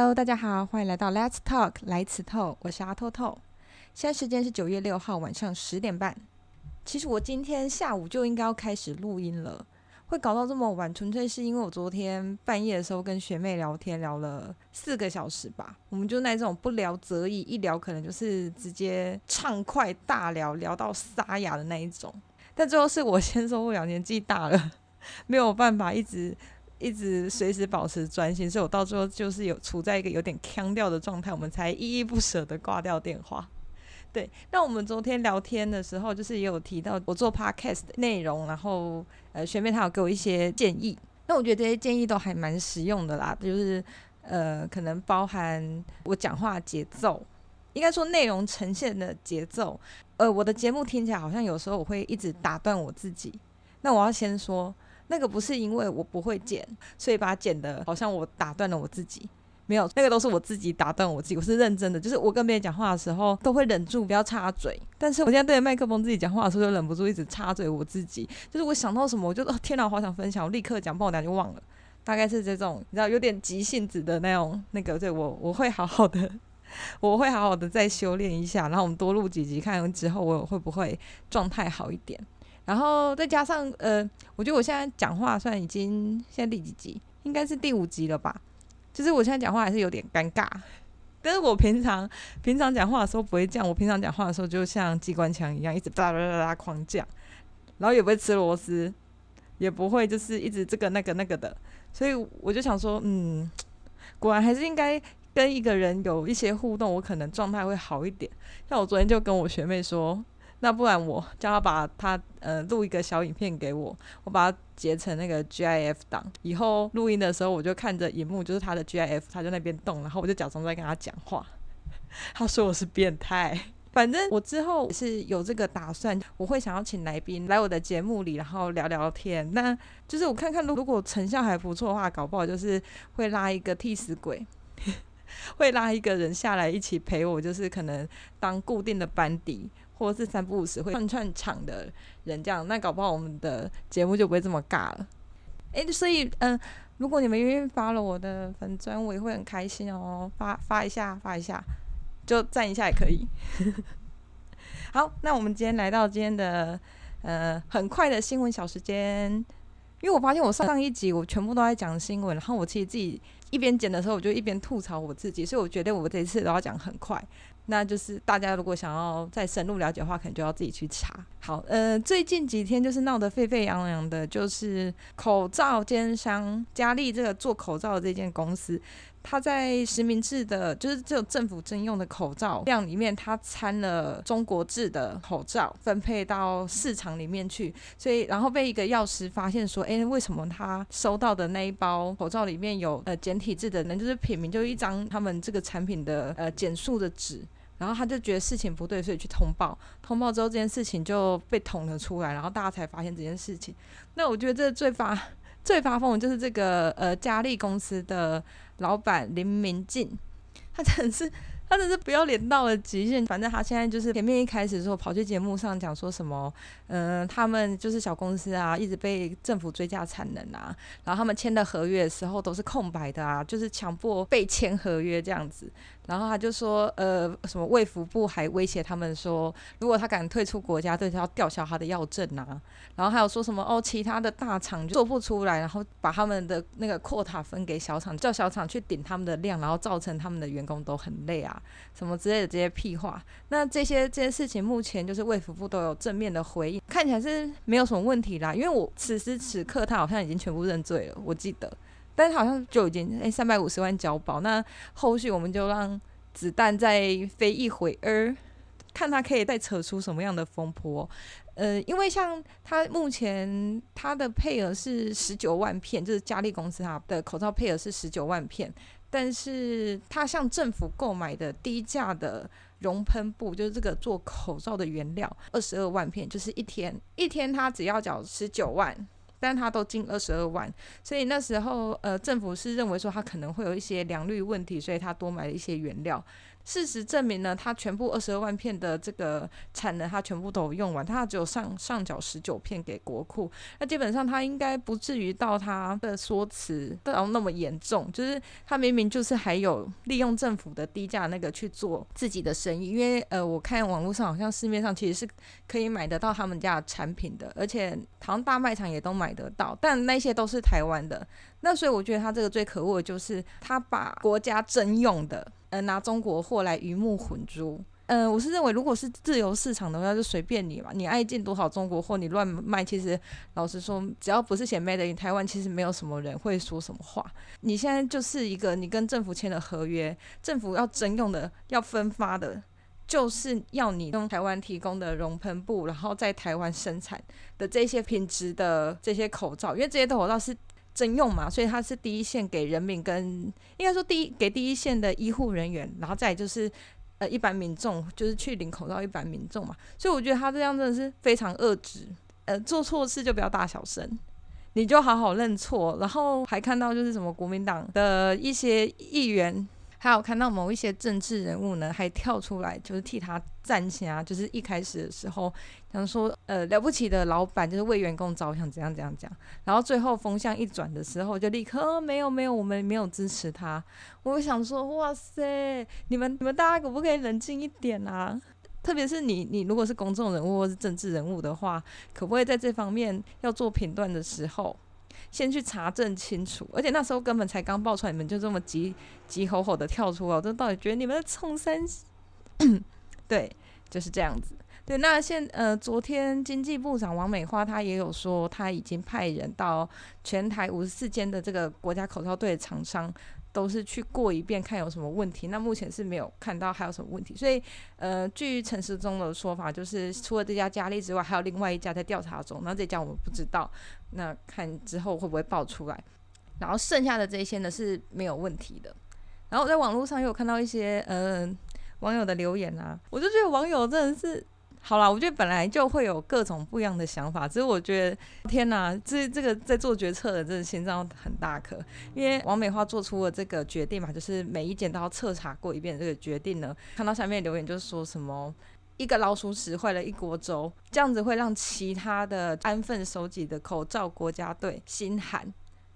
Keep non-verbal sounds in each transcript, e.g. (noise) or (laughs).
Hello，大家好，欢迎来到 Let's Talk 来此透，我是阿透透。现在时间是九月六号晚上十点半。其实我今天下午就应该要开始录音了，会搞到这么晚，纯粹是因为我昨天半夜的时候跟学妹聊天聊了四个小时吧。我们就那种不聊则已，一聊可能就是直接畅快大聊，聊到沙哑的那一种。但最后是我先说不了，年纪大了，没有办法一直。一直随时保持专心，所以我到最后就是有处在一个有点腔调的状态，我们才依依不舍的挂掉电话。对，那我们昨天聊天的时候，就是也有提到我做 podcast 的内容，然后呃学妹她有给我一些建议，那我觉得这些建议都还蛮实用的啦，就是呃可能包含我讲话节奏，应该说内容呈现的节奏，呃我的节目听起来好像有时候我会一直打断我自己，那我要先说。那个不是因为我不会剪，所以把它剪得好像我打断了我自己，没有，那个都是我自己打断我自己。我是认真的，就是我跟别人讲话的时候都会忍住不要插嘴，但是我现在对着麦克风自己讲话的时候就忍不住一直插嘴我自己。就是我想到什么，我就天哪，好想分享，我立刻讲，不然我等下就忘了。大概是这种，你知道有点急性子的那种那个，对我我会好好的，我会好好的再修炼一下，然后我们多录几集，看之后我会不会状态好一点。然后再加上呃，我觉得我现在讲话算已经现在第几集？应该是第五集了吧？就是我现在讲话还是有点尴尬，但是我平常平常讲话的时候不会这样，我平常讲话的时候就像机关枪一样，一直哒哒哒哒狂讲，然后也不会吃螺丝，也不会就是一直这个那个那个的，所以我就想说，嗯，果然还是应该跟一个人有一些互动，我可能状态会好一点。像我昨天就跟我学妹说。那不然我叫他把他呃录一个小影片给我，我把它截成那个 GIF 档，以后录音的时候我就看着荧幕，就是他的 GIF，他就那边动，然后我就假装在跟他讲话。(laughs) 他说我是变态，反正我之后是有这个打算，我会想要请来宾来我的节目里，然后聊聊天。那就是我看看，如果成效还不错的话，搞不好就是会拉一个替死鬼，(laughs) 会拉一个人下来一起陪我，就是可能当固定的班底。或者是三不五时会串串场的人，这样那搞不好我们的节目就不会这么尬了。哎、所以嗯，如果你们愿意发了我的粉专，我也会很开心哦。发发一下，发一下，就赞一下也可以。(laughs) 好，那我们今天来到今天的呃很快的新闻小时间，因为我发现我上一集我全部都在讲新闻，然后我其实自己一边剪的时候，我就一边吐槽我自己，所以我觉得我这一次都要讲很快。那就是大家如果想要再深入了解的话，可能就要自己去查。好，呃，最近几天就是闹得沸沸扬扬的，就是口罩奸商佳丽这个做口罩的这间公司，它在实名制的，就是这种政府征用的口罩量里面，它掺了中国制的口罩，分配到市场里面去。所以，然后被一个药师发现说，哎，为什么他收到的那一包口罩里面有呃简体字的呢？就是品名，就是一张他们这个产品的呃简述的纸。然后他就觉得事情不对，所以去通报。通报之后，这件事情就被捅了出来，然后大家才发现这件事情。那我觉得这最发最发疯的就是这个呃佳丽公司的老板林明进，他真的是。他真是不要脸到了极限，反正他现在就是前面一开始的时候跑去节目上讲说什么，嗯、他们就是小公司啊，一直被政府追加产能啊，然后他们签的合约的时候都是空白的啊，就是强迫被签合约这样子。然后他就说，呃，什么卫福部还威胁他们说，如果他敢退出国家队，就要吊销他的药证啊。然后还有说什么哦，其他的大厂做不出来，然后把他们的那个 quota 分给小厂，叫小厂去顶他们的量，然后造成他们的员工都很累啊。什么之类的这些屁话，那这些这些事情目前就是卫福部都有正面的回应，看起来是没有什么问题啦。因为我此时此刻他好像已经全部认罪了，我记得，但是好像就已经诶三百五十万交保，那后续我们就让子弹再飞一会儿，看他可以再扯出什么样的风波。呃，因为像他目前他的配额是十九万片，就是佳丽公司哈的口罩配额是十九万片。但是他向政府购买的低价的熔喷布，就是这个做口罩的原料，二十二万片，就是一天一天他只要缴十九万，但他都进二十二万，所以那时候呃政府是认为说他可能会有一些良率问题，所以他多买了一些原料。事实证明呢，他全部二十二万片的这个产能，他全部都用完，他只有上上缴十九片给国库。那基本上他应该不至于到他的说辞到那么严重，就是他明明就是还有利用政府的低价那个去做自己的生意。因为呃，我看网络上好像市面上其实是可以买得到他们家的产品的，而且好像大卖场也都买得到，但那些都是台湾的。那所以我觉得他这个最可恶的就是他把国家征用的，呃，拿中国货来鱼目混珠。嗯、呃，我是认为如果是自由市场的话，就随便你嘛，你爱进多少中国货，你乱卖，其实老实说，只要不是写 Made in 台湾，其实没有什么人会说什么话。你现在就是一个，你跟政府签了合约，政府要征用的，要分发的。就是要你用台湾提供的熔喷布，然后在台湾生产的这些品质的这些口罩，因为这些口罩是征用嘛，所以他是第一线给人民跟应该说第一给第一线的医护人员，然后再就是呃一般民众，就是去领口罩一般民众嘛，所以我觉得他这样真的是非常恶质，呃做错事就不要大小声，你就好好认错，然后还看到就是什么国民党的一些议员。还有看到某一些政治人物呢，还跳出来就是替他站起啊，就是一开始的时候，想说呃了不起的老板就是为员工着想，怎样怎样讲，然后最后风向一转的时候，就立刻、没有没有，我们没有支持他。(laughs) 我想说，哇塞，你们你们大家可不可以冷静一点啊？特别是你你如果是公众人物或是政治人物的话，可不可以在这方面要做评断的时候？先去查证清楚，而且那时候根本才刚爆出来，你们就这么急急吼吼的跳出来，我真到底觉得你们在冲三？(coughs) 对，就是这样子。对，那现呃，昨天经济部长王美花她也有说，她已经派人到全台五十四间的这个国家口罩队厂商。都是去过一遍看有什么问题，那目前是没有看到还有什么问题，所以呃，据陈时中的说法，就是除了这家佳丽之外，还有另外一家在调查中，那这家我们不知道，那看之后会不会爆出来，然后剩下的这些呢是没有问题的，然后我在网络上又有看到一些呃网友的留言啊，我就觉得网友真的是。好啦，我觉得本来就会有各种不一样的想法，只是我觉得天哪，这这个在做决策的真的心脏很大颗，因为王美花做出了这个决定嘛，就是每一间都要彻查过一遍这个决定呢。看到下面留言就说什么一个老鼠屎坏了一锅粥，这样子会让其他的安分守己的口罩国家队心寒，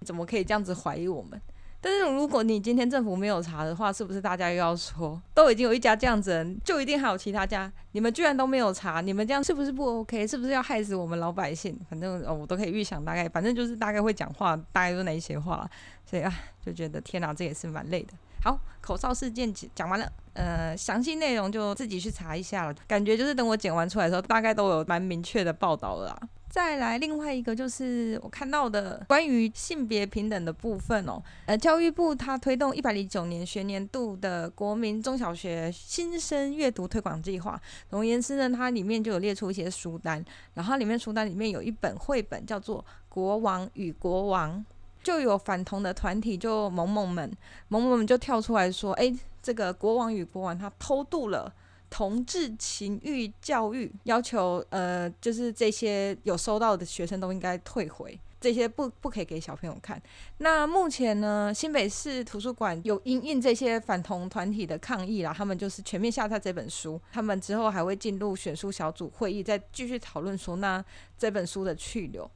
怎么可以这样子怀疑我们？但是如果你今天政府没有查的话，是不是大家又要说，都已经有一家这样子人，就一定还有其他家？你们居然都没有查，你们这样是不是不 OK？是不是要害死我们老百姓？反正哦，我都可以预想大概，反正就是大概会讲话，大概都那一些话，所以啊，就觉得天哪，这也是蛮累的。好，口罩事件讲完了，呃，详细内容就自己去查一下了。感觉就是等我剪完出来的时候，大概都有蛮明确的报道了啦。再来另外一个就是我看到的关于性别平等的部分哦，呃，教育部它推动一百零九年学年度的国民中小学新生阅读推广计划。总而言之呢，它里面就有列出一些书单，然后里面书单里面有一本绘本叫做《国王与国王》，就有反同的团体就萌萌们，萌萌们就跳出来说，哎，这个《国王与国王》他偷渡了。同志情欲教育要求，呃，就是这些有收到的学生都应该退回，这些不不可以给小朋友看。那目前呢，新北市图书馆有因应这些反同团体的抗议啦，他们就是全面下架这本书。他们之后还会进入选书小组会议，再继续讨论说，那这本书的去留。《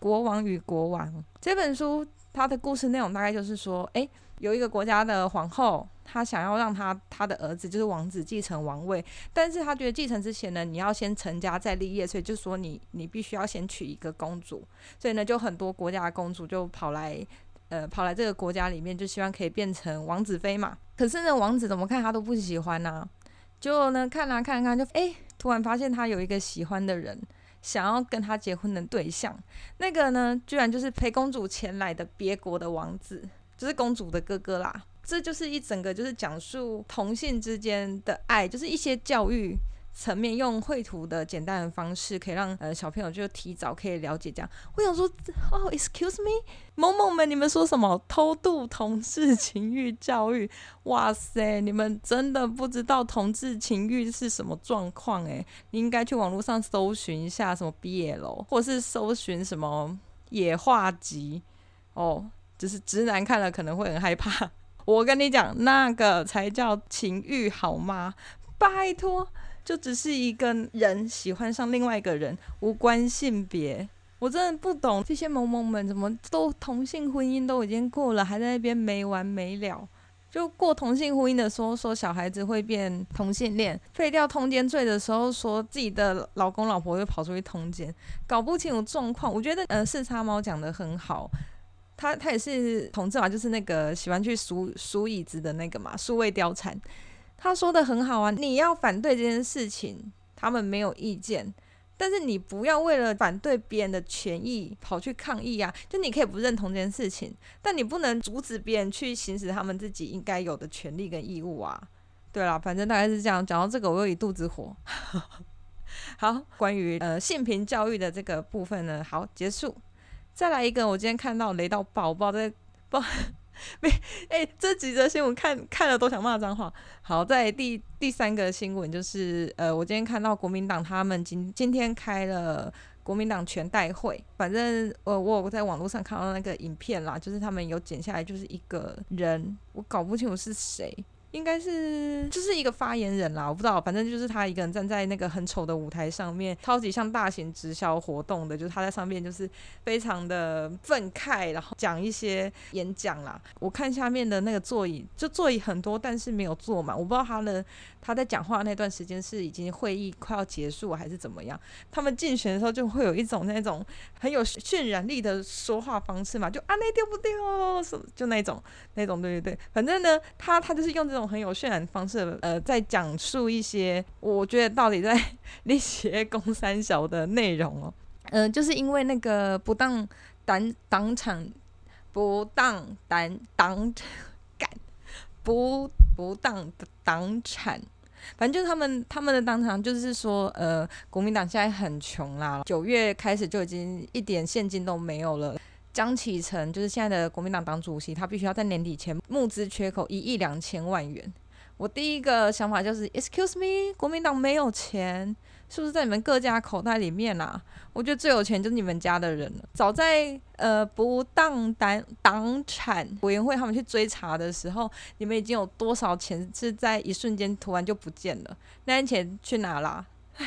国王与国王》这本书，它的故事内容大概就是说，诶。有一个国家的皇后，她想要让她她的儿子就是王子继承王位，但是她觉得继承之前呢，你要先成家再立业，所以就说你你必须要先娶一个公主，所以呢，就很多国家的公主就跑来，呃，跑来这个国家里面，就希望可以变成王子妃嘛。可是呢，王子怎么看他都不喜欢呐，就呢看啊看啊看，就诶，突然发现他有一个喜欢的人，想要跟他结婚的对象，那个呢，居然就是陪公主前来的别国的王子。就是公主的哥哥啦，这就是一整个就是讲述同性之间的爱，就是一些教育层面用绘图的简单的方式，可以让呃小朋友就提早可以了解这样。我想说，哦，excuse me，萌萌们，你们说什么偷渡同志情欲教育？哇塞，你们真的不知道同志情欲是什么状况诶，你应该去网络上搜寻一下什么 BL，或是搜寻什么野画集哦。就是直男看了可能会很害怕。我跟你讲，那个才叫情欲好吗？拜托，就只是一个人喜欢上另外一个人，无关性别。我真的不懂这些萌萌们怎么都同性婚姻都已经过了，还在那边没完没了。就过同性婚姻的时候说小孩子会变同性恋，废掉通奸罪的时候说自己的老公老婆会跑出去通奸，搞不清楚状况。我觉得呃四叉猫讲得很好，他他也是同志嘛，就是那个喜欢去数数椅子的那个嘛，数位貂蝉。他说得很好啊，你要反对这件事情，他们没有意见。但是你不要为了反对别人的权益跑去抗议、啊！就你可以不认同这件事情，但你不能阻止别人去行使他们自己应该有的权利跟义务啊！对啦，反正大概是这样。讲到这个，我又一肚子火。(laughs) 好，关于呃性平教育的这个部分呢，好结束。再来一个，我今天看到雷到爆，爆在爆。(laughs) 没，哎、这几则新闻看看了都想骂脏话。好，在第第三个新闻就是，呃，我今天看到国民党他们今今天开了国民党全代会，反正呃，我有在网络上看到那个影片啦，就是他们有剪下来，就是一个人，我搞不清楚是谁。应该是就是一个发言人啦，我不知道，反正就是他一个人站在那个很丑的舞台上面，超级像大型直销活动的，就是他在上面就是非常的愤慨，然后讲一些演讲啦。我看下面的那个座椅，就座椅很多，但是没有坐满，我不知道他的他在讲话那段时间是已经会议快要结束还是怎么样。他们竞选的时候就会有一种那种很有渲染力的说话方式嘛，就啊那丢不丢什么，就那种那种对对对，反正呢，他他就是用这种。种很有渲染方式，呃，在讲述一些我觉得到底在 (laughs) 那些公三小的内容哦，嗯、就是因为那个不当党党产不当党党干不不当的党产，反正就是他们他们的党产就是说，呃，国民党现在很穷啦，九月开始就已经一点现金都没有了。江启臣就是现在的国民党党主席，他必须要在年底前募资缺口一亿两千万元。我第一个想法就是，Excuse me，国民党没有钱，是不是在你们各家口袋里面啊？我觉得最有钱就是你们家的人了。早在呃不当党党产委员会他们去追查的时候，你们已经有多少钱是在一瞬间突然就不见了？那些钱去哪了？唉，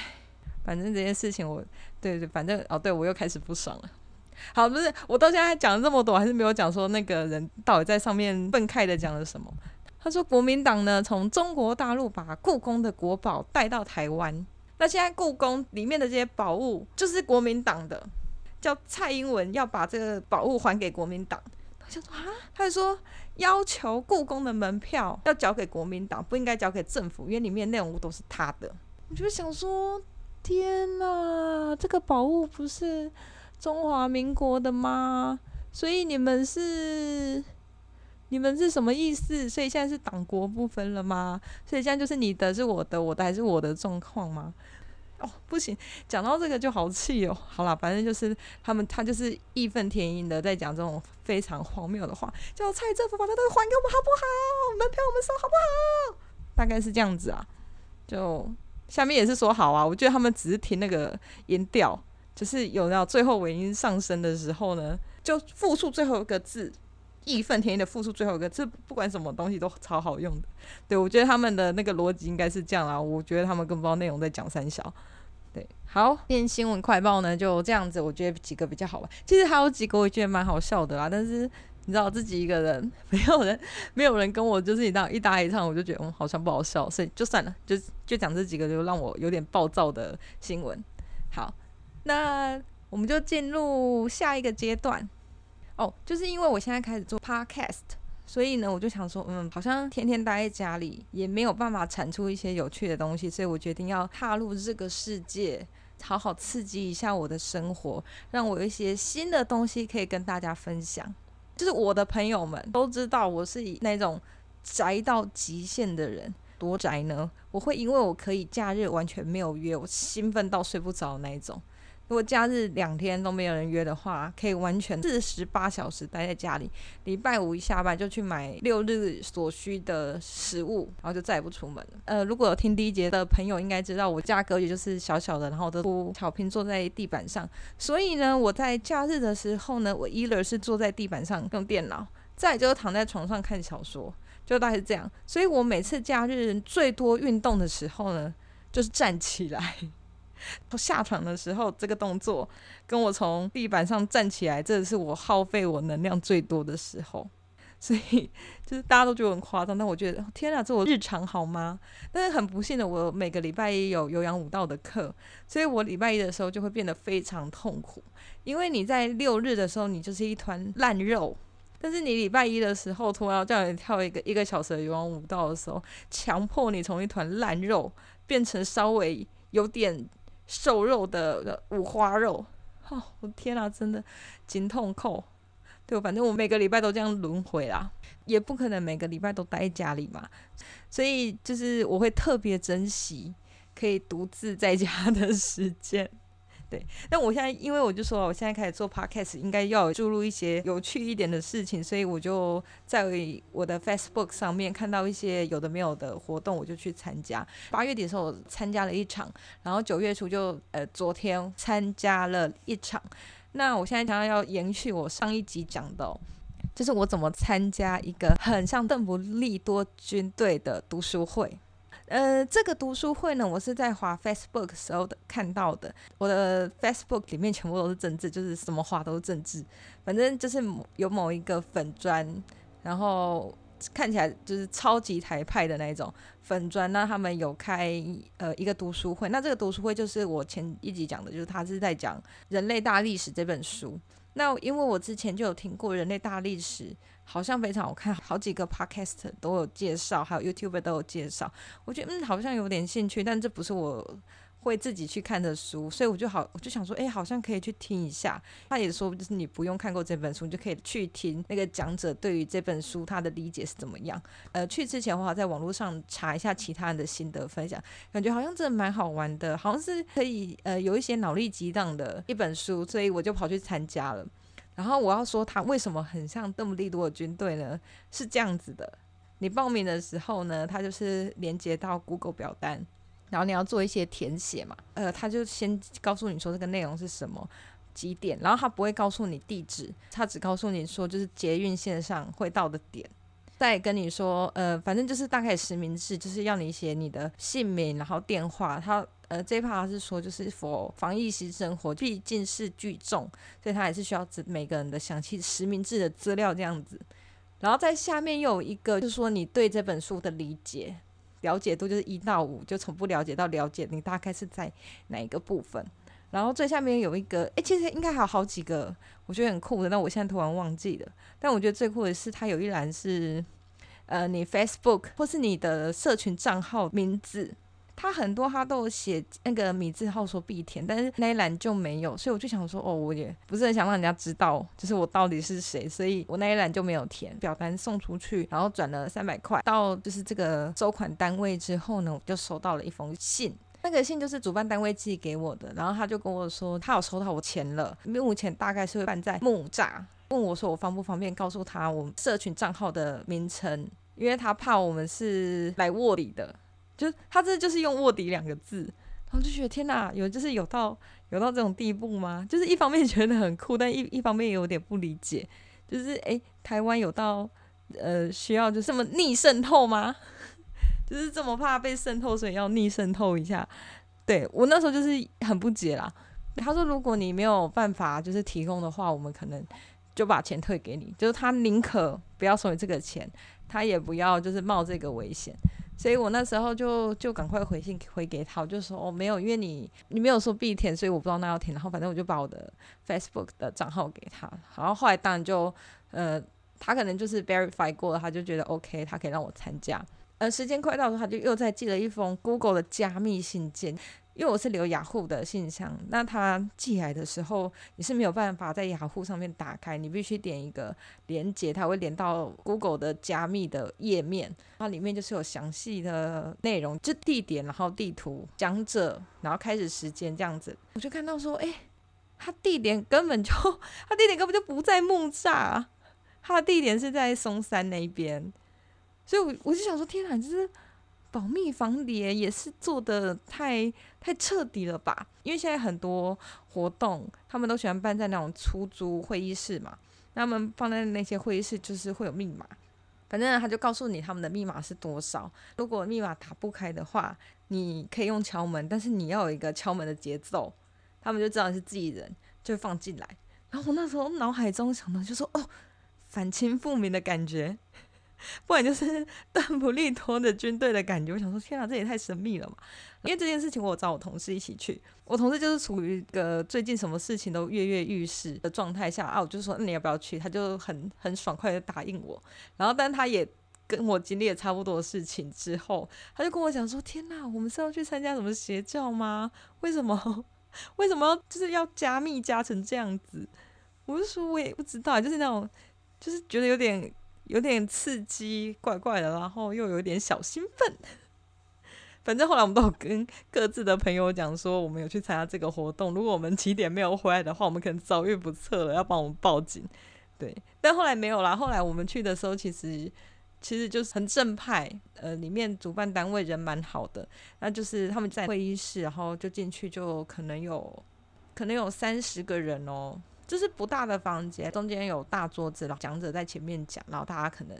反正这件事情我，对对，反正哦，对我又开始不爽了。好，不是我到现在讲了这么多，还是没有讲说那个人到底在上面愤慨的讲了什么。他说国民党呢，从中国大陆把故宫的国宝带到台湾，那现在故宫里面的这些宝物就是国民党的，叫蔡英文要把这个宝物还给国民党。他就说啊，他就说要求故宫的门票要交给国民党，不应该交给政府，因为里面内容物都是他的。我就想说，天哪，这个宝物不是。中华民国的吗？所以你们是你们是什么意思？所以现在是党国不分了吗？所以现在就是你的是我的，我的还是我的状况吗？哦，不行，讲到这个就好气哦。好了，反正就是他们，他就是义愤填膺的在讲这种非常荒谬的话，叫蔡政府把他都还给我们好不好？门票我们收好不好？大概是这样子啊。就下面也是说好啊，我觉得他们只是听那个音调。就是有到最后尾音上升的时候呢，就复述最后一个字，义愤填膺的复述最后一个字，不管什么东西都超好用的。对，我觉得他们的那个逻辑应该是这样啦，我觉得他们更不知道内容在讲三小。对，好，今天新闻快报呢就这样子，我觉得几个比较好玩。其实还有几个我觉得蛮好笑的啦，但是你知道自己一个人，没有人，(laughs) 没有人跟我就是一搭一搭一唱，我就觉得嗯好像不好笑，所以就算了，就就讲这几个就让我有点暴躁的新闻。好。那我们就进入下一个阶段哦，就是因为我现在开始做 podcast，所以呢，我就想说，嗯，好像天天待在家里也没有办法产出一些有趣的东西，所以我决定要踏入这个世界，好好刺激一下我的生活，让我有一些新的东西可以跟大家分享。就是我的朋友们都知道，我是以那种宅到极限的人，多宅呢？我会因为我可以假日完全没有约，我兴奋到睡不着那一种。如果假日两天都没有人约的话，可以完全四十八小时待在家里。礼拜五一下班就去买六日所需的食物，然后就再也不出门了。呃，如果有听第一节的朋友应该知道，我家格局就是小小的，然后都铺草坪坐在地板上。所以呢，我在假日的时候呢，我 either 是坐在地板上用电脑，再就是躺在床上看小说。就大概是这样。所以我每次假日最多运动的时候呢，就是站起来。下床的时候，这个动作跟我从地板上站起来，这是我耗费我能量最多的时候。所以就是大家都觉得很夸张，但我觉得天哪，这我日常好吗？但是很不幸的，我每个礼拜一有有氧舞蹈的课，所以我礼拜一的时候就会变得非常痛苦，因为你在六日的时候你就是一团烂肉，但是你礼拜一的时候突然叫你跳一个一个小时的有氧舞蹈的时候，强迫你从一团烂肉变成稍微有点瘦肉的五花肉，哦，我天哪，真的紧痛扣。对，反正我每个礼拜都这样轮回啦，也不可能每个礼拜都待在家里嘛，所以就是我会特别珍惜可以独自在家的时间。对，但我现在因为我就说，我现在开始做 podcast，应该要注入一些有趣一点的事情，所以我就在我的 Facebook 上面看到一些有的没有的活动，我就去参加。八月底的时候我参加了一场，然后九月初就呃昨天参加了一场。那我现在想要要延续我上一集讲的，就是我怎么参加一个很像邓布利多军队的读书会。呃，这个读书会呢，我是在滑 Facebook 时候的看到的。我的 Facebook 里面全部都是政治，就是什么话都是政治。反正就是有某一个粉专，然后。看起来就是超级台派的那种粉专，那他们有开呃一个读书会，那这个读书会就是我前一集讲的，就是他是在讲《人类大历史》这本书。那因为我之前就有听过《人类大历史》，好像非常好看，好几个 Podcast 都有介绍，还有 YouTube 都有介绍，我觉得嗯好像有点兴趣，但这不是我。会自己去看的书，所以我就好，我就想说，哎，好像可以去听一下。他也说，就是你不用看过这本书，你就可以去听那个讲者对于这本书他的理解是怎么样。呃，去之前我好，在网络上查一下其他人的心得分享，感觉好像真的蛮好玩的，好像是可以呃有一些脑力激荡的一本书，所以我就跑去参加了。然后我要说，他为什么很像邓布利多的军队呢？是这样子的，你报名的时候呢，他就是连接到 Google 表单。然后你要做一些填写嘛，呃，他就先告诉你说这个内容是什么几点，然后他不会告诉你地址，他只告诉你说就是捷运线上会到的点，再跟你说，呃，反正就是大概实名制，就是要你写你的姓名，然后电话。他呃这一趴是说就是 for 防疫新生活，毕竟是聚众，所以他还是需要每个人的详细实名制的资料这样子。然后在下面又有一个就是说你对这本书的理解。了解度就是一到五，就从不了解到了解，你大概是在哪一个部分？然后最下面有一个，诶，其实应该还有好几个，我觉得很酷的，但我现在突然忘记了。但我觉得最酷的是，它有一栏是，呃，你 Facebook 或是你的社群账号名字。它很多它都有写那个米字号说必填，但是那一栏就没有，所以我就想说，哦，我也不是很想让人家知道，就是我到底是谁，所以我那一栏就没有填。表单送出去，然后转了三百块到就是这个收款单位之后呢，我就收到了一封信，那个信就是主办单位寄给我的，然后他就跟我说他有收到我钱了，目前大概是会办在木栅，问我说我方不方便告诉他我们社群账号的名称，因为他怕我们是来卧底的。就他这就是用卧底两个字，然后就觉得天哪，有就是有到有到这种地步吗？(laughs) 就是一方面觉得很酷，但一一方面也有点不理解，就是诶，台湾有到呃需要就这么逆渗透吗？就是这么怕被渗透，所以要逆渗透一下。对，我那时候就是很不解啦。他说如果你没有办法就是提供的话，我们可能就把钱退给你。就是他宁可不要收你这个钱，他也不要就是冒这个危险。所以我那时候就就赶快回信回给他，我就说哦没有，因为你你没有说必填，所以我不知道那要填。然后反正我就把我的 Facebook 的账号给他，然后后来当然就呃他可能就是 verify 过了，他就觉得 OK，他可以让我参加。呃，时间快到的时候，他就又再寄了一封 Google 的加密信件。因为我是留雅虎的信箱，那他寄来的时候，你是没有办法在雅虎上面打开，你必须点一个连接，它会连到 Google 的加密的页面，它里面就是有详细的内容，就地点，然后地图、讲者，然后开始时间这样子。我就看到说，哎，他地点根本就，(laughs) 他地点根本就不在木栅，他的地点是在松山那边，所以我我就想说，天哪，就是。保密防谍也是做得太太彻底了吧？因为现在很多活动，他们都喜欢办在那种出租会议室嘛，那他们放在那些会议室就是会有密码，反正他就告诉你他们的密码是多少。如果密码打不开的话，你可以用敲门，但是你要有一个敲门的节奏，他们就知道你是自己人，就放进来。然后我那时候脑海中想的就说：“哦，反清复明的感觉。”不然就是 (laughs) 邓布利多的军队的感觉，我想说天啊，这也太神秘了嘛！因为这件事情，我找我同事一起去，我同事就是处于一个最近什么事情都跃跃欲试的状态下啊，我就说那你要不要去？他就很很爽快的答应我。然后，但他也跟我经历了差不多的事情之后，他就跟我讲说：天哪，我们是要去参加什么邪教吗？为什么？(laughs) 为什么要就是要加密加成这样子？我就说我也不知道，就是那种就是觉得有点。有点刺激，怪怪的，然后又有点小兴奋。(laughs) 反正后来我们都有跟各自的朋友讲说，我们有去参加这个活动。如果我们起点没有回来的话，我们可能遭遇不测了，要帮我们报警。对，但后来没有啦。后来我们去的时候，其实其实就是很正派。呃，里面主办单位人蛮好的，那就是他们在会议室，然后就进去，就可能有可能有三十个人哦。就是不大的房间，中间有大桌子，然后讲者在前面讲，然后大家可能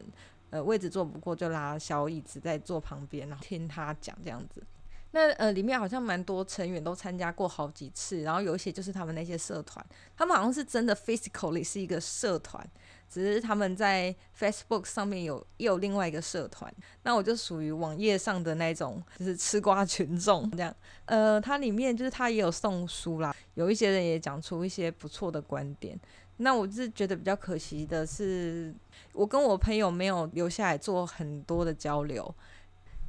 呃位置坐不过，就拉小椅子在坐旁边，然后听他讲这样子。那呃里面好像蛮多成员都参加过好几次，然后有一些就是他们那些社团，他们好像是真的 physically 是一个社团。只是他们在 Facebook 上面有也有另外一个社团，那我就属于网页上的那种，就是吃瓜群众这样。呃，它里面就是他也有送书啦，有一些人也讲出一些不错的观点。那我是觉得比较可惜的是，我跟我朋友没有留下来做很多的交流，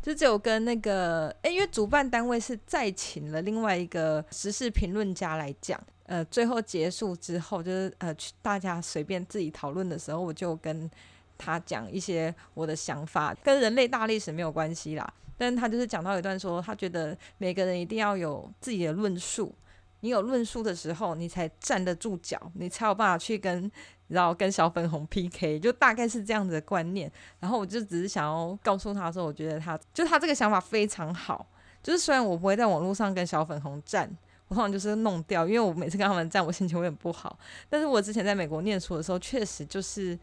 就只有跟那个，诶，因为主办单位是再请了另外一个时事评论家来讲。呃，最后结束之后，就是呃，大家随便自己讨论的时候，我就跟他讲一些我的想法，跟人类大历史没有关系啦。但他就是讲到一段说，他觉得每个人一定要有自己的论述，你有论述的时候，你才站得住脚，你才有办法去跟然后跟小粉红 PK，就大概是这样子的观念。然后我就只是想要告诉他说，我觉得他就他这个想法非常好，就是虽然我不会在网络上跟小粉红战。我通常就是弄掉，因为我每次跟他们站，我心情会很不好。但是我之前在美国念书的时候，确实就是，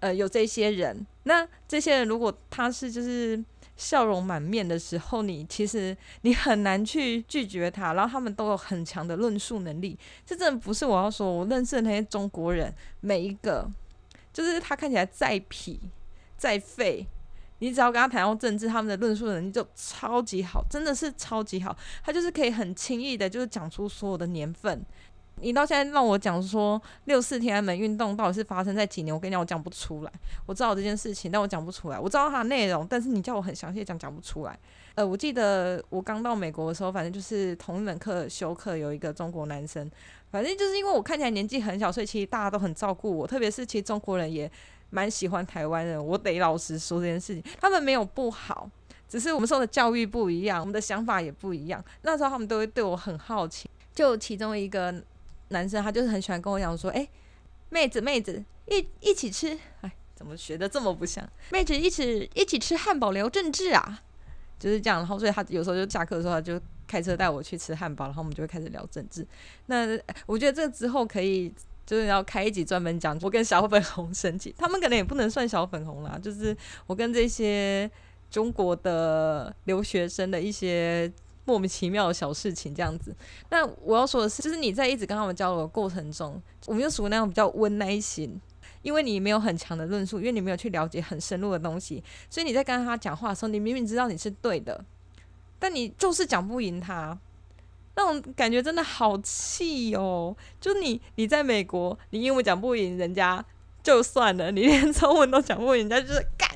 呃，有这些人。那这些人如果他是就是笑容满面的时候，你其实你很难去拒绝他。然后他们都有很强的论述能力。这真的不是我要说，我认识的那些中国人，每一个就是他看起来再痞再废。你只要跟他谈到政治，他们的论述能力就超级好，真的是超级好。他就是可以很轻易的，就是讲出所有的年份。你到现在让我讲说六四天安门运动到底是发生在几年，我跟你讲，我讲不出来。我知道这件事情，但我讲不出来。我知道它的内容，但是你叫我很详细讲，讲不出来。呃，我记得我刚到美国的时候，反正就是同一门课修课有一个中国男生，反正就是因为我看起来年纪很小，所以其实大家都很照顾我，特别是其实中国人也。蛮喜欢台湾人，我得老实说这件事情，他们没有不好，只是我们受的教育不一样，我们的想法也不一样。那时候他们都会对我很好奇，就其中一个男生，他就是很喜欢跟我讲说：“哎，妹子妹子，一一起吃，哎，怎么学的这么不像？妹子一起一起吃汉堡聊政治啊，就是这样。然后所以他有时候就下课的时候，他就开车带我去吃汉堡，然后我们就会开始聊政治。那我觉得这之后可以。就是要开一集专门讲我跟小粉红生气，他们可能也不能算小粉红啦，就是我跟这些中国的留学生的一些莫名其妙的小事情这样子。那我要说的是，就是你在一直跟他们交流的过程中，我们就属于那种比较温耐心，因为你没有很强的论述，因为你没有去了解很深入的东西，所以你在跟他讲话的时候，你明明知道你是对的，但你就是讲不赢他。那种感觉真的好气哦！就你，你在美国，你英文讲不赢人家就算了，你连中文都讲不赢人家，就是干。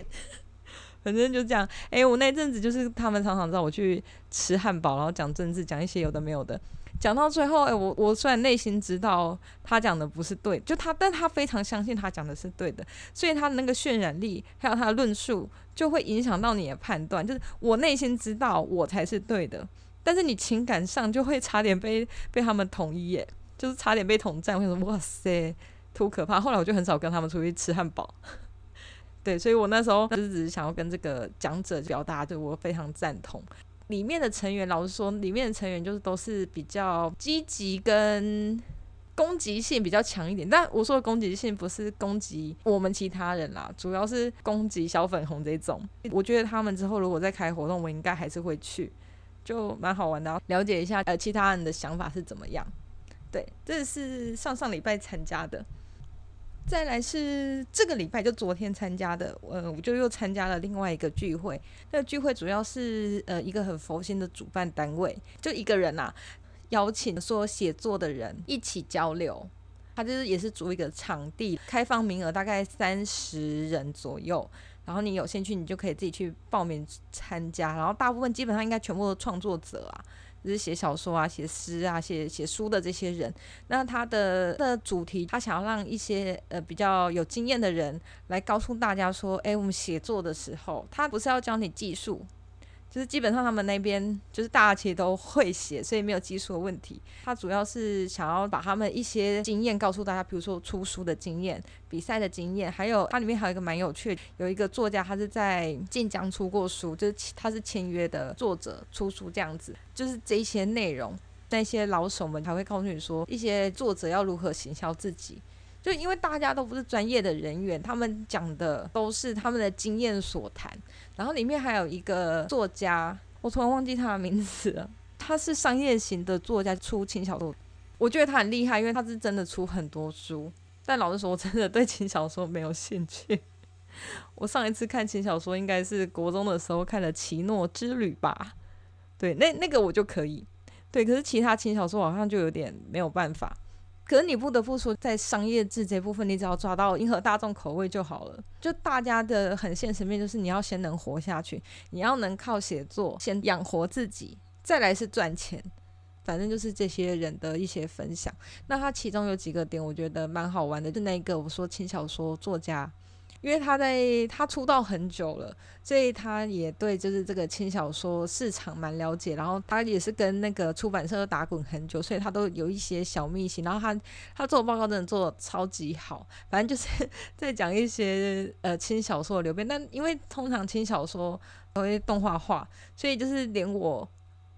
反正就这样。哎、我那阵子就是他们常常找我去吃汉堡，然后讲政治，讲一些有的没有的。讲到最后，哎、我我虽然内心知道他讲的不是对，就他，但他非常相信他讲的是对的，所以他的那个渲染力还有他的论述，就会影响到你的判断。就是我内心知道我才是对的。但是你情感上就会差点被被他们统一耶，就是差点被统战。我想说，哇塞，忒可怕。后来我就很少跟他们出去吃汉堡。(laughs) 对，所以我那时候就是只是想要跟这个讲者表达，对我非常赞同。里面的成员，老实说，里面的成员就是都是比较积极跟攻击性比较强一点。但我说的攻击性不是攻击我们其他人啦，主要是攻击小粉红这种。我觉得他们之后如果再开活动，我应该还是会去，就蛮好玩的，了解一下呃其他人的想法是怎么样。对，这是上上礼拜参加的。再来是这个礼拜就昨天参加的，呃，我就又参加了另外一个聚会。那个聚会主要是呃一个很佛心的主办单位，就一个人呐、邀请说写作的人一起交流。他就是也是租一个场地，开放名额大概三十人左右，然后你有兴趣你就可以自己去报名参加。然后大部分基本上应该全部都创作者啊。就是写小说啊、写诗啊、写写书的这些人，那他的的主题，他想要让一些呃比较有经验的人来告诉大家说，哎，我们写作的时候，他不是要教你技术。就是基本上他们那边就是大家其实都会写，所以没有技术的问题。他主要是想要把他们一些经验告诉大家，比如说出书的经验、比赛的经验，还有它里面还有一个蛮有趣的，有一个作家他是在晋江出过书，就是他是签约的作者出书这样子，就是这一些内容，那些老手们才会告诉你说，一些作者要如何行销自己。就因为大家都不是专业的人员，他们讲的都是他们的经验所谈。然后里面还有一个作家，我突然忘记他的名字了。他是商业型的作家，出轻小说。我觉得他很厉害，因为他是真的出很多书。但老实说，我真的对轻小说没有兴趣。(laughs) 我上一次看轻小说应该是国中的时候看的《奇诺之旅》吧。对，那那个我就可以。对，可是其他轻小说好像就有点没有办法。可是你不得不说，在商业制这部分，你只要抓到迎合大众口味就好了。就大家的很现实面，就是你要先能活下去，你要能靠写作先养活自己，再来是赚钱。反正就是这些人的一些分享。那他其中有几个点，我觉得蛮好玩的。就那个我说轻小说作家。因为他在他出道很久了，所以他也对就是这个轻小说市场蛮了解。然后他也是跟那个出版社打滚很久，所以他都有一些小秘辛。然后他他做报告真的做的超级好，反正就是 (laughs) 在讲一些呃轻小说的流变。但因为通常轻小说都会动画化，所以就是连我，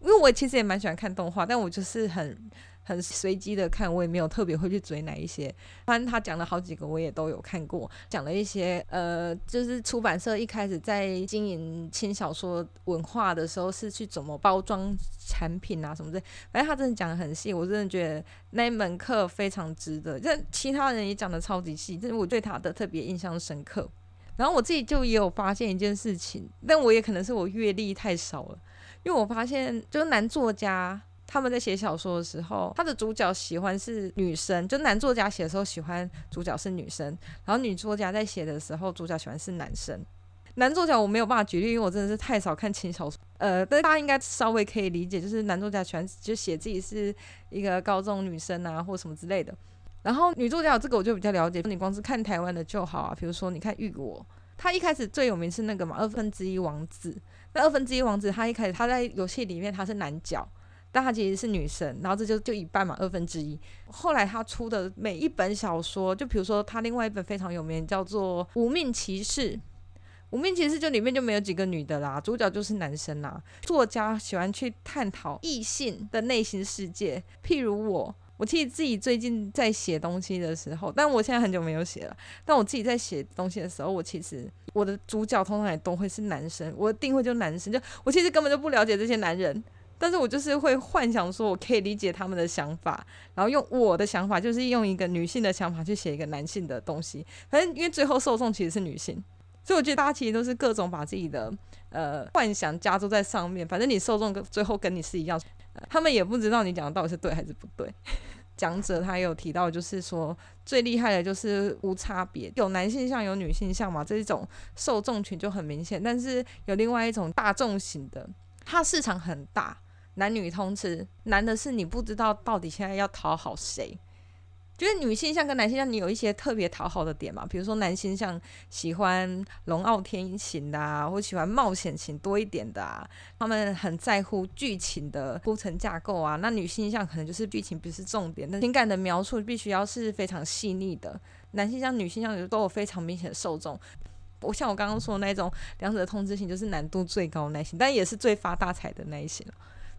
因为我其实也蛮喜欢看动画，但我就是很。很随机的看，我也没有特别会去追哪一些。反正他讲了好几个，我也都有看过。讲了一些，呃，就是出版社一开始在经营轻小说文化的时候，是去怎么包装产品啊什么的。反正他真的讲得很细，我真的觉得那一门课非常值得。但其他人也讲得超级细，这是我对他的特别印象深刻。然后我自己就也有发现一件事情，但我也可能是我阅历太少了，因为我发现就是男作家。他们在写小说的时候，他的主角喜欢是女生，就男作家写的时候喜欢主角是女生，然后女作家在写的时候，主角喜欢是男生。男作家我没有办法举例，因为我真的是太少看轻小说。呃，但是大家应该稍微可以理解，就是男作家喜欢就写自己是一个高中女生啊，或什么之类的。然后女作家有这个我就比较了解，你光是看台湾的就好啊，比如说你看玉果，他一开始最有名是那个嘛，二分之一王子。那二分之一王子他一开始他在游戏里面他是男角。但她其实是女生，然后这就就一半嘛，二分之一。后来她出的每一本小说，就比如说她另外一本非常有名，叫做《无命骑士》。《无命骑士》就里面就没有几个女的啦，主角就是男生啦。作家喜欢去探讨异性的内心世界，譬如我，我其实自己最近在写东西的时候，但我现在很久没有写了。但我自己在写东西的时候，我其实我的主角通常也都会是男生，我的定位就男生，就我其实根本就不了解这些男人。但是我就是会幻想说，我可以理解他们的想法，然后用我的想法，就是用一个女性的想法去写一个男性的东西。反正因为最后受众其实是女性，所以我觉得大家其实都是各种把自己的呃幻想加注在上面。反正你受众跟最后跟你是一样，他们也不知道你讲的到底是对还是不对。(laughs) 讲者他有提到，就是说最厉害的就是无差别，有男性向有女性向嘛，这一种受众群就很明显。但是有另外一种大众型的，它市场很大。男女通吃，难的是你不知道到底现在要讨好谁。就是女性向跟男性向，你有一些特别讨好的点嘛？比如说男性向喜欢龙傲天型的啊，或喜欢冒险型多一点的啊，他们很在乎剧情的铺陈架构啊。那女性向可能就是剧情不是重点，那情感的描述必须要是非常细腻的。男性向、女性向都有非常明显的受众。我像我刚刚说的那种两者通知型，就是难度最高的那型，但也是最发大财的那一型。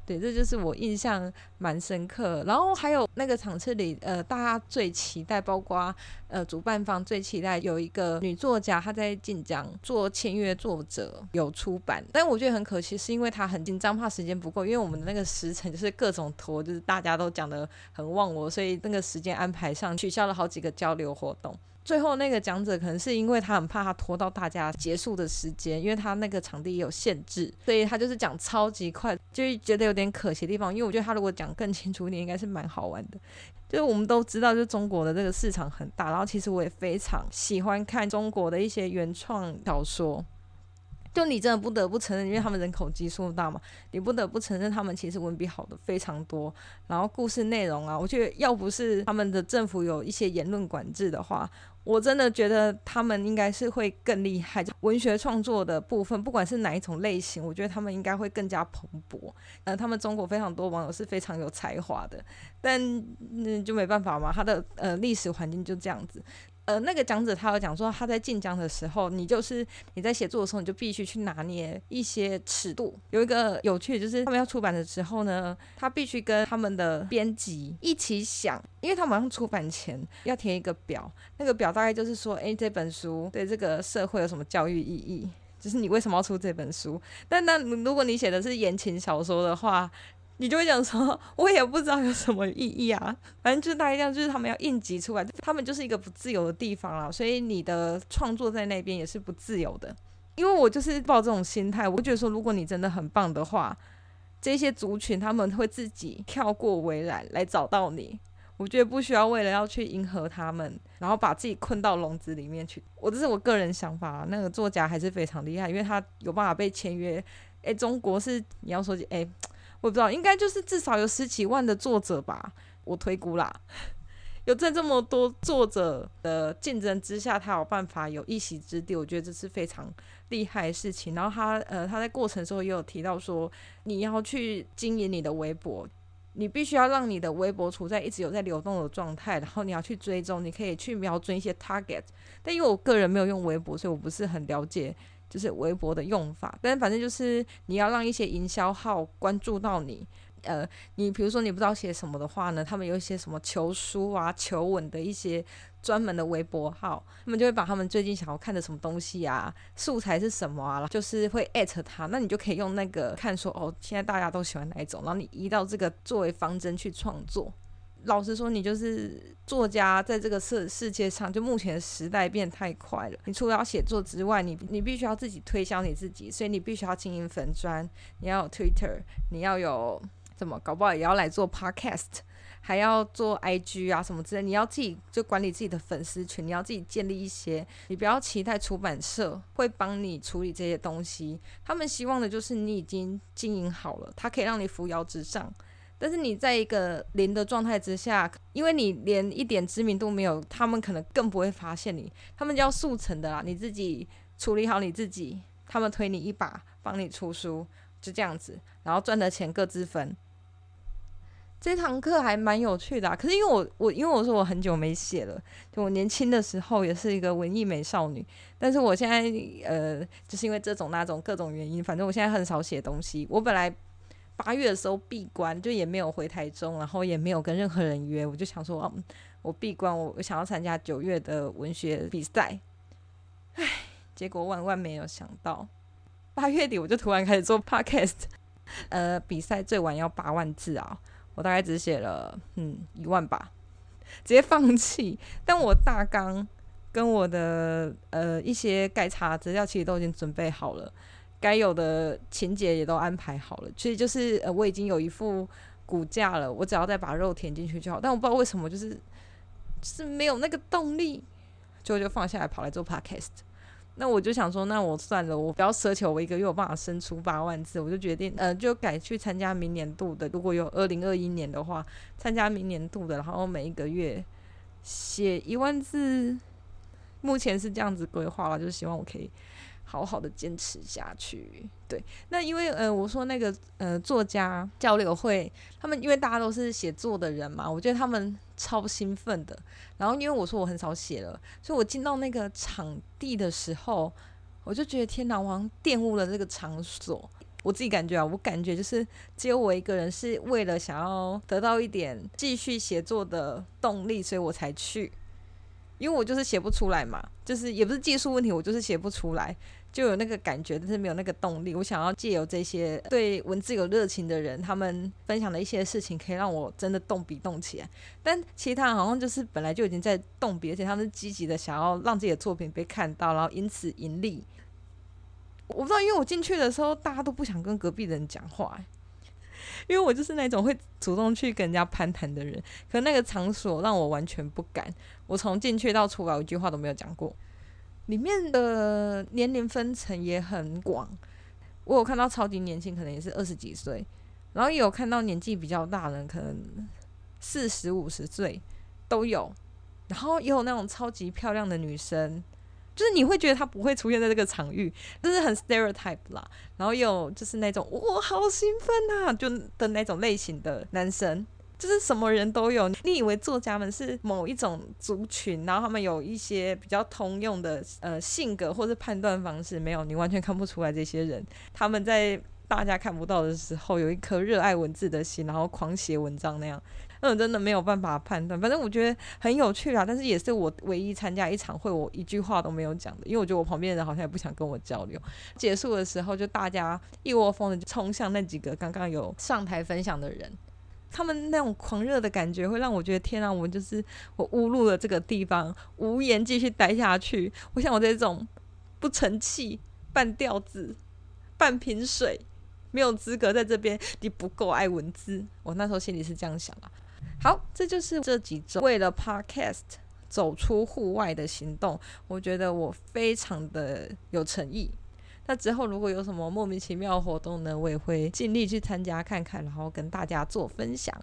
对，这就是我印象蛮深刻。然后还有那个场次里，呃，大家最期待，包括呃主办方最期待有一个女作家，她在晋江做签约作者有出版，但我觉得很可惜，是因为她很紧张，怕时间不够，因为我们的那个时程就是各种拖，就是大家都讲得很忘我，所以那个时间安排上取消了好几个交流活动。最后那个讲者可能是因为他很怕他拖到大家结束的时间，因为他那个场地也有限制，所以他就是讲超级快，就觉得有点可惜的地方。因为我觉得他如果讲更清楚一点，应该是蛮好玩的。就是我们都知道，就中国的这个市场很大，然后其实我也非常喜欢看中国的一些原创小说。就你真的不得不承认，因为他们人口基数大嘛，你不得不承认他们其实文笔好的非常多。然后故事内容啊，我觉得要不是他们的政府有一些言论管制的话，我真的觉得他们应该是会更厉害。文学创作的部分，不管是哪一种类型，我觉得他们应该会更加蓬勃。呃，他们中国非常多网友是非常有才华的，但嗯就没办法嘛，他的呃历史环境就这样子。呃，那个讲者他有讲说，他在晋江的时候，你就是你在写作的时候，你就必须去拿捏一些尺度。有一个有趣的就是，他们要出版的时候呢，他必须跟他们的编辑一起想，因为他们马上出版前要填一个表，那个表大概就是说，诶，这本书对这个社会有什么教育意义？就是你为什么要出这本书？但那如果你写的是言情小说的话，你就会讲说，我也不知道有什么意义啊，(laughs) 反正就是大概这样，就是他们要应急出来，他们就是一个不自由的地方啦，所以你的创作在那边也是不自由的。因为我就是抱这种心态，我觉得说，如果你真的很棒的话，这些族群他们会自己跳过围栏来找到你。我觉得不需要为了要去迎合他们，然后把自己困到笼子里面去。我这是我个人想法，那个作家还是非常厉害，因为他有办法被签约。诶，中国是你要说诶。我不知道，应该就是至少有十几万的作者吧，我推估啦。(laughs) 有在这么多作者的竞争之下，他有办法有一席之地，我觉得这是非常厉害的事情。然后他呃，他在过程时候也有提到说，你要去经营你的微博，你必须要让你的微博处在一直有在流动的状态，然后你要去追踪，你可以去瞄准一些 target。但因为我个人没有用微博，所以我不是很了解。就是微博的用法，但反正就是你要让一些营销号关注到你，呃，你比如说你不知道写什么的话呢，他们有一些什么求书啊、求稳的一些专门的微博号，他们就会把他们最近想要看的什么东西啊、素材是什么啊，就是会艾特他，那你就可以用那个看说哦，现在大家都喜欢哪一种，然后你移到这个作为方针去创作。老实说，你就是作家，在这个世世界上，就目前的时代变太快了。你除了要写作之外，你你必须要自己推销你自己，所以你必须要经营粉砖，你要有 Twitter，你要有怎么搞不好也要来做 Podcast，还要做 IG 啊什么之类。你要自己就管理自己的粉丝群，你要自己建立一些。你不要期待出版社会帮你处理这些东西，他们希望的就是你已经经营好了，它可以让你扶摇直上。但是你在一个零的状态之下，因为你连一点知名度没有，他们可能更不会发现你。他们叫速成的啦，你自己处理好你自己，他们推你一把，帮你出书，就这样子，然后赚的钱各自分。这堂课还蛮有趣的啊，可是因为我我因为我说我很久没写了，就我年轻的时候也是一个文艺美少女，但是我现在呃，就是因为这种那种各种原因，反正我现在很少写东西。我本来。八月的时候闭关，就也没有回台中，然后也没有跟任何人约，我就想说，嗯，我闭关，我我想要参加九月的文学比赛，唉，结果万万没有想到，八月底我就突然开始做 podcast，(laughs) 呃，比赛最晚要八万字啊，我大概只写了嗯一万吧，直接放弃，但我大纲跟我的呃一些盖查资料其实都已经准备好了。该有的情节也都安排好了，其实就是呃，我已经有一副骨架了，我只要再把肉填进去就好。但我不知道为什么，就是是没有那个动力，就就放下来跑来做 podcast。那我就想说，那我算了，我不要奢求我一个月有办法生出八万字，我就决定呃，就改去参加明年度的。如果有二零二一年的话，参加明年度的，然后每一个月写一万字，目前是这样子规划了，就是希望我可以。好好的坚持下去，对。那因为呃，我说那个呃，作家交流会，他们因为大家都是写作的人嘛，我觉得他们超兴奋的。然后因为我说我很少写了，所以我进到那个场地的时候，我就觉得天哪，我玷污了这个场所。我自己感觉啊，我感觉就是只有我一个人是为了想要得到一点继续写作的动力，所以我才去。因为我就是写不出来嘛，就是也不是技术问题，我就是写不出来，就有那个感觉，但是没有那个动力。我想要借由这些对文字有热情的人，他们分享的一些事情，可以让我真的动笔动起来。但其他人好像就是本来就已经在动笔，而且他们是积极的想要让自己的作品被看到，然后因此盈利。我不知道，因为我进去的时候，大家都不想跟隔壁的人讲话，(laughs) 因为我就是那种会主动去跟人家攀谈的人。可那个场所让我完全不敢，我从进去到出来，我一句话都没有讲过。里面的年龄分层也很广，我有看到超级年轻，可能也是二十几岁，然后也有看到年纪比较大的，可能四十五十岁都有，然后也有那种超级漂亮的女生。就是你会觉得她不会出现在这个场域，就是很 stereotype 啦。然后有就是那种哇，好兴奋啊，就的那种类型的男生，就是什么人都有。你以为作家们是某一种族群，然后他们有一些比较通用的呃性格或是判断方式，没有，你完全看不出来这些人他们在大家看不到的时候，有一颗热爱文字的心，然后狂写文章那样。那我真的没有办法判断，反正我觉得很有趣啦。但是也是我唯一参加一场会，我一句话都没有讲的，因为我觉得我旁边的人好像也不想跟我交流。结束的时候，就大家一窝蜂的冲向那几个刚刚有上台分享的人，他们那种狂热的感觉会让我觉得天啊，我就是我误入了这个地方，无颜继续待下去。我想我这种不成器、半吊子、半瓶水，没有资格在这边，你不够爱文字。我那时候心里是这样想啊。好，这就是这几周为了 Podcast 走出户外的行动。我觉得我非常的有诚意。那之后如果有什么莫名其妙的活动呢，我也会尽力去参加看看，然后跟大家做分享。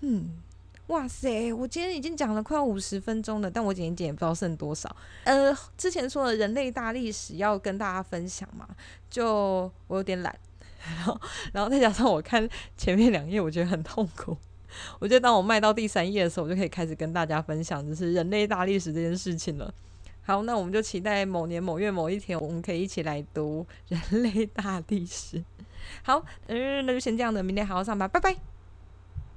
嗯，哇塞，我今天已经讲了快五十分钟了，但我剪一剪也不知道剩多少。呃，之前说的人类大历史要跟大家分享嘛，就我有点懒，(laughs) 然后，然后再加上我看前面两页，我觉得很痛苦。(laughs) 我觉得当我迈到第三页的时候，我就可以开始跟大家分享，就是人类大历史这件事情了。好，那我们就期待某年某月某一天，我们可以一起来读人类大历史。好，嗯，那就先这样的，明天好好上班，拜拜。